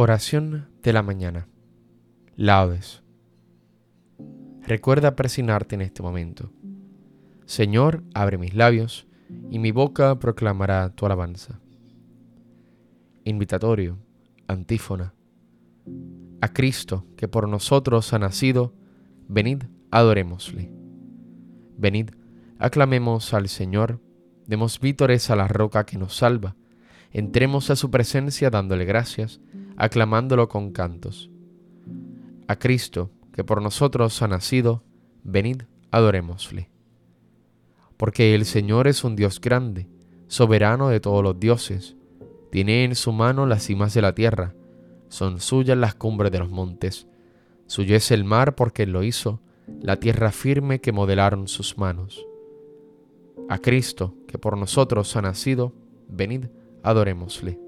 Oración de la mañana. Laudes. Recuerda presionarte en este momento. Señor, abre mis labios y mi boca proclamará tu alabanza. Invitatorio, antífona. A Cristo, que por nosotros ha nacido, venid, adorémosle. Venid, aclamemos al Señor, demos vítores a la roca que nos salva, entremos a su presencia dándole gracias, aclamándolo con cantos. A Cristo, que por nosotros ha nacido, venid, adorémosle. Porque el Señor es un Dios grande, soberano de todos los dioses, tiene en su mano las cimas de la tierra, son suyas las cumbres de los montes, suyo es el mar porque él lo hizo, la tierra firme que modelaron sus manos. A Cristo, que por nosotros ha nacido, venid, adorémosle.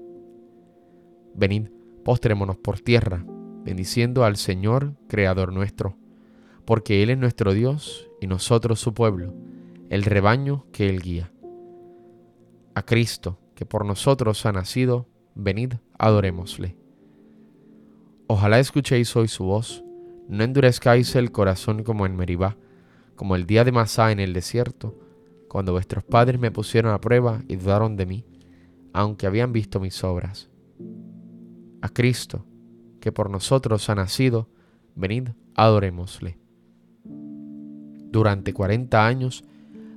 Venid, postrémonos por tierra, bendiciendo al Señor, Creador nuestro, porque Él es nuestro Dios y nosotros su pueblo, el rebaño que Él guía. A Cristo, que por nosotros ha nacido, venid, adorémosle. Ojalá escuchéis hoy su voz, no endurezcáis el corazón como en Meribá, como el día de Masá en el desierto, cuando vuestros padres me pusieron a prueba y dudaron de mí, aunque habían visto mis obras a Cristo, que por nosotros ha nacido, venid, adorémosle. Durante cuarenta años,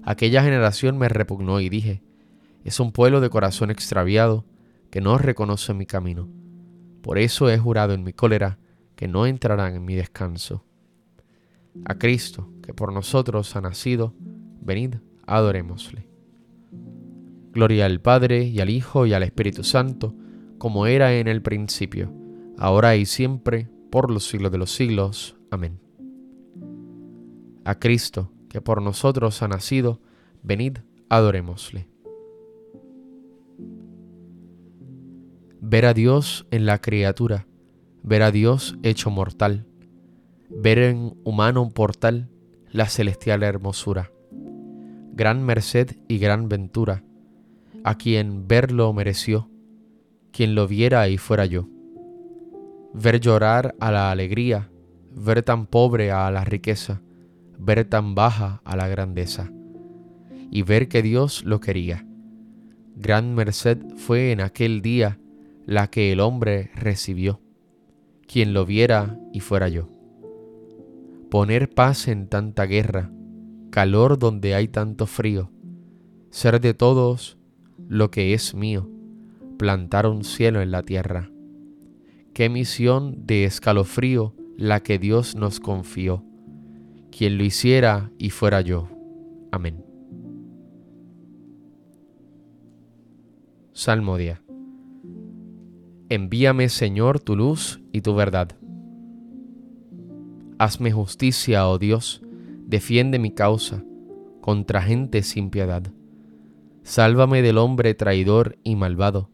aquella generación me repugnó y dije, es un pueblo de corazón extraviado que no reconoce mi camino. Por eso he jurado en mi cólera que no entrarán en mi descanso. A Cristo, que por nosotros ha nacido, venid, adorémosle. Gloria al Padre y al Hijo y al Espíritu Santo, como era en el principio, ahora y siempre, por los siglos de los siglos. Amén. A Cristo, que por nosotros ha nacido, venid, adorémosle. Ver a Dios en la criatura, ver a Dios hecho mortal, ver en humano portal la celestial hermosura. Gran merced y gran ventura, a quien verlo mereció quien lo viera y fuera yo. Ver llorar a la alegría, ver tan pobre a la riqueza, ver tan baja a la grandeza, y ver que Dios lo quería. Gran merced fue en aquel día la que el hombre recibió, quien lo viera y fuera yo. Poner paz en tanta guerra, calor donde hay tanto frío, ser de todos lo que es mío, plantar un cielo en la tierra. Qué misión de escalofrío la que Dios nos confió. Quien lo hiciera y fuera yo. Amén. Salmodia. Envíame, Señor, tu luz y tu verdad. Hazme justicia, oh Dios, defiende mi causa contra gente sin piedad. Sálvame del hombre traidor y malvado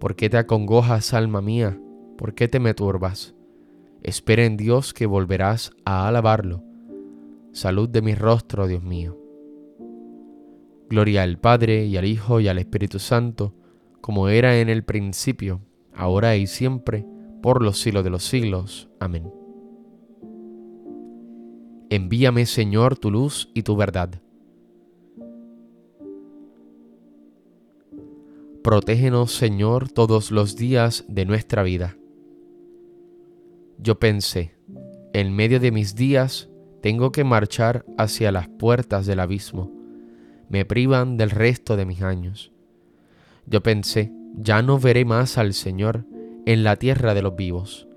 ¿Por qué te acongojas, alma mía? ¿Por qué te me turbas? Espera en Dios que volverás a alabarlo. Salud de mi rostro, Dios mío. Gloria al Padre y al Hijo y al Espíritu Santo, como era en el principio, ahora y siempre, por los siglos de los siglos. Amén. Envíame, Señor, tu luz y tu verdad Protégenos, Señor, todos los días de nuestra vida. Yo pensé, en medio de mis días tengo que marchar hacia las puertas del abismo. Me privan del resto de mis años. Yo pensé, ya no veré más al Señor en la tierra de los vivos.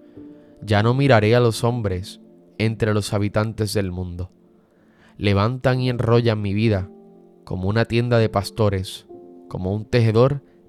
Ya no miraré a los hombres entre los habitantes del mundo. Levantan y enrollan mi vida como una tienda de pastores, como un tejedor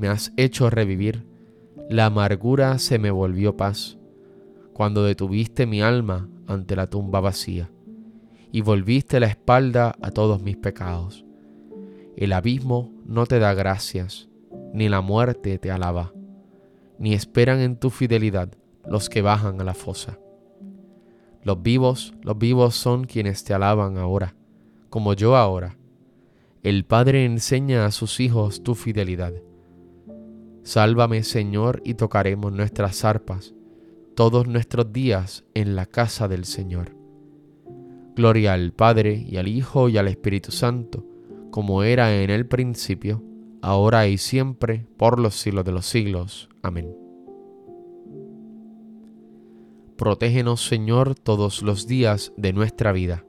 me has hecho revivir, la amargura se me volvió paz, cuando detuviste mi alma ante la tumba vacía, y volviste la espalda a todos mis pecados. El abismo no te da gracias, ni la muerte te alaba, ni esperan en tu fidelidad los que bajan a la fosa. Los vivos, los vivos son quienes te alaban ahora, como yo ahora. El Padre enseña a sus hijos tu fidelidad. Sálvame, Señor, y tocaremos nuestras arpas todos nuestros días en la casa del Señor. Gloria al Padre y al Hijo y al Espíritu Santo, como era en el principio, ahora y siempre, por los siglos de los siglos. Amén. Protégenos, Señor, todos los días de nuestra vida.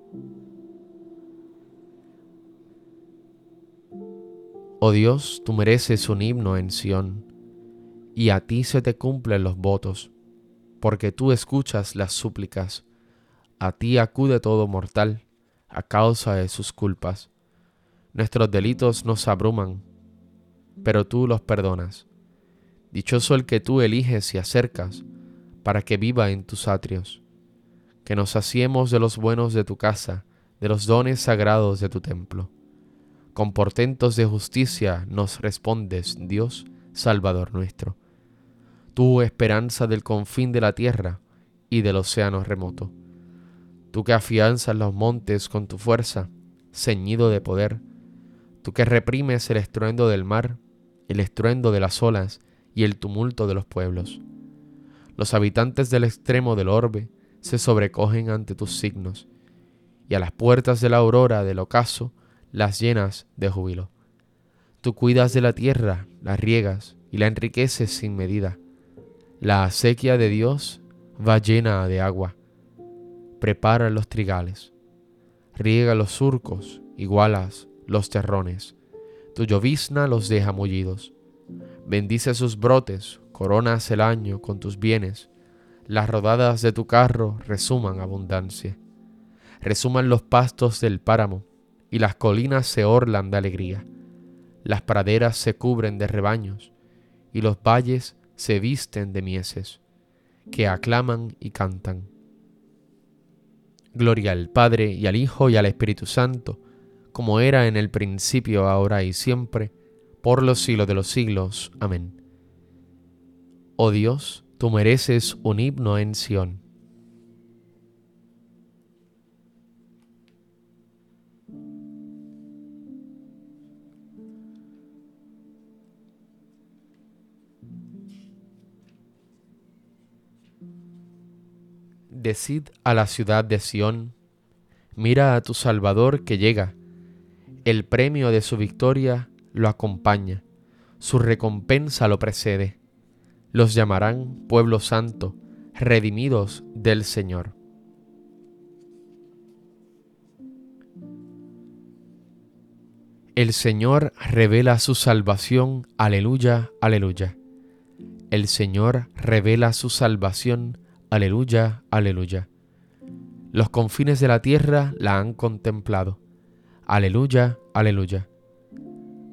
Oh Dios, tú mereces un himno en Sión, y a ti se te cumplen los votos, porque tú escuchas las súplicas. A ti acude todo mortal, a causa de sus culpas. Nuestros delitos nos abruman, pero tú los perdonas. Dichoso el que tú eliges y acercas, para que viva en tus atrios. Que nos saciemos de los buenos de tu casa, de los dones sagrados de tu templo. Con portentos de justicia nos respondes, Dios, Salvador nuestro. Tú, esperanza del confín de la tierra y del océano remoto. Tú que afianzas los montes con tu fuerza, ceñido de poder. Tú que reprimes el estruendo del mar, el estruendo de las olas y el tumulto de los pueblos los habitantes del extremo del orbe se sobrecogen ante tus signos, y a las puertas de la aurora del ocaso las llenas de júbilo. Tú cuidas de la tierra, la riegas y la enriqueces sin medida. La acequia de Dios va llena de agua. Prepara los trigales, riega los surcos, igualas los terrones. Tu llovizna los deja mullidos. Bendice sus brotes coronas el año con tus bienes, las rodadas de tu carro resuman abundancia. Resuman los pastos del páramo, y las colinas se orlan de alegría. Las praderas se cubren de rebaños, y los valles se visten de mieses, que aclaman y cantan. Gloria al Padre y al Hijo y al Espíritu Santo, como era en el principio, ahora y siempre, por los siglos de los siglos. Amén. Oh Dios, tú mereces un himno en Sión. Decid a la ciudad de Sión, mira a tu Salvador que llega, el premio de su victoria lo acompaña, su recompensa lo precede los llamarán pueblo santo, redimidos del Señor. El Señor revela su salvación, aleluya, aleluya. El Señor revela su salvación, aleluya, aleluya. Los confines de la tierra la han contemplado, aleluya, aleluya.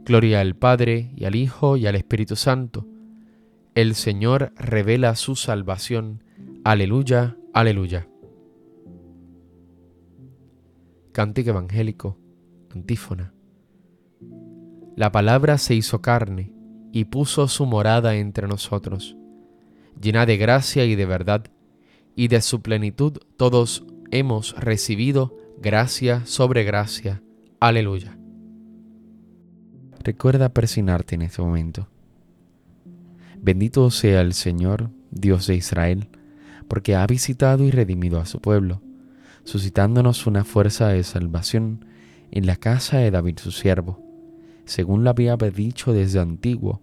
Gloria al Padre y al Hijo y al Espíritu Santo el Señor revela su salvación. Aleluya, aleluya. Cántico evangélico, antífona. La palabra se hizo carne y puso su morada entre nosotros, llena de gracia y de verdad, y de su plenitud todos hemos recibido gracia sobre gracia. Aleluya. Recuerda persignarte en este momento. Bendito sea el Señor, Dios de Israel, porque ha visitado y redimido a su pueblo, suscitándonos una fuerza de salvación en la casa de David su siervo, según lo había dicho desde antiguo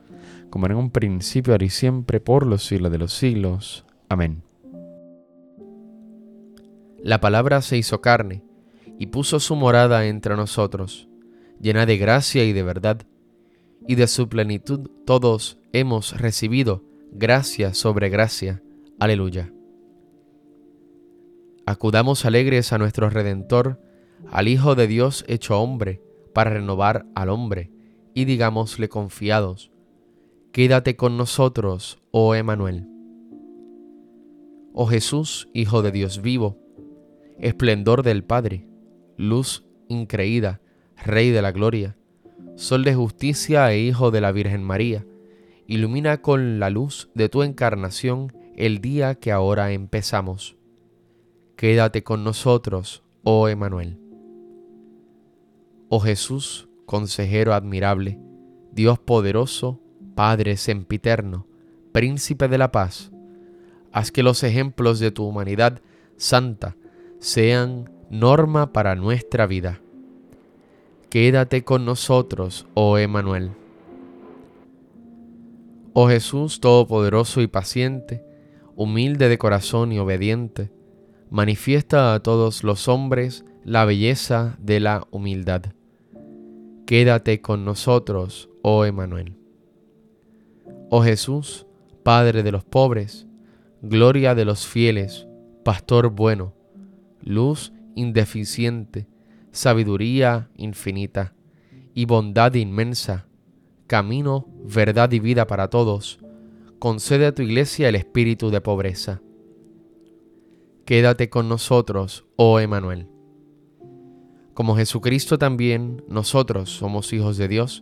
como en un principio, ahora y siempre, por los siglos de los siglos. Amén. La palabra se hizo carne y puso su morada entre nosotros, llena de gracia y de verdad, y de su plenitud todos hemos recibido gracia sobre gracia. Aleluya. Acudamos alegres a nuestro Redentor, al Hijo de Dios hecho hombre, para renovar al hombre, y digámosle confiados, Quédate con nosotros, oh Emanuel. Oh Jesús, Hijo de Dios vivo, esplendor del Padre, luz increída, Rey de la gloria, Sol de justicia e Hijo de la Virgen María, ilumina con la luz de tu encarnación el día que ahora empezamos. Quédate con nosotros, oh Emanuel. Oh Jesús, consejero admirable, Dios poderoso, Padre sempiterno, Príncipe de la paz, Haz que los ejemplos de tu humanidad santa sean norma para nuestra vida. Quédate con nosotros, oh Emanuel. Oh Jesús Todopoderoso y paciente, humilde de corazón y obediente, manifiesta a todos los hombres la belleza de la humildad. Quédate con nosotros, oh Emanuel. Oh Jesús, Padre de los pobres, gloria de los fieles, pastor bueno, luz indeficiente, sabiduría infinita y bondad inmensa, camino, verdad y vida para todos, concede a tu iglesia el espíritu de pobreza. Quédate con nosotros, oh Emanuel. Como Jesucristo también, nosotros somos hijos de Dios,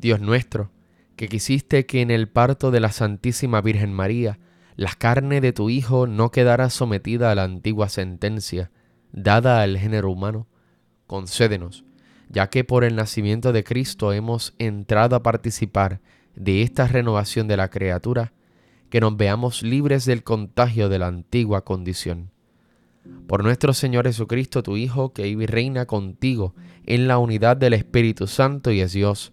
Dios nuestro, que quisiste que en el parto de la Santísima Virgen María la carne de tu Hijo no quedara sometida a la antigua sentencia dada al género humano, concédenos, ya que por el nacimiento de Cristo hemos entrado a participar de esta renovación de la criatura, que nos veamos libres del contagio de la antigua condición. Por nuestro Señor Jesucristo, tu Hijo, que vive y reina contigo en la unidad del Espíritu Santo y es Dios,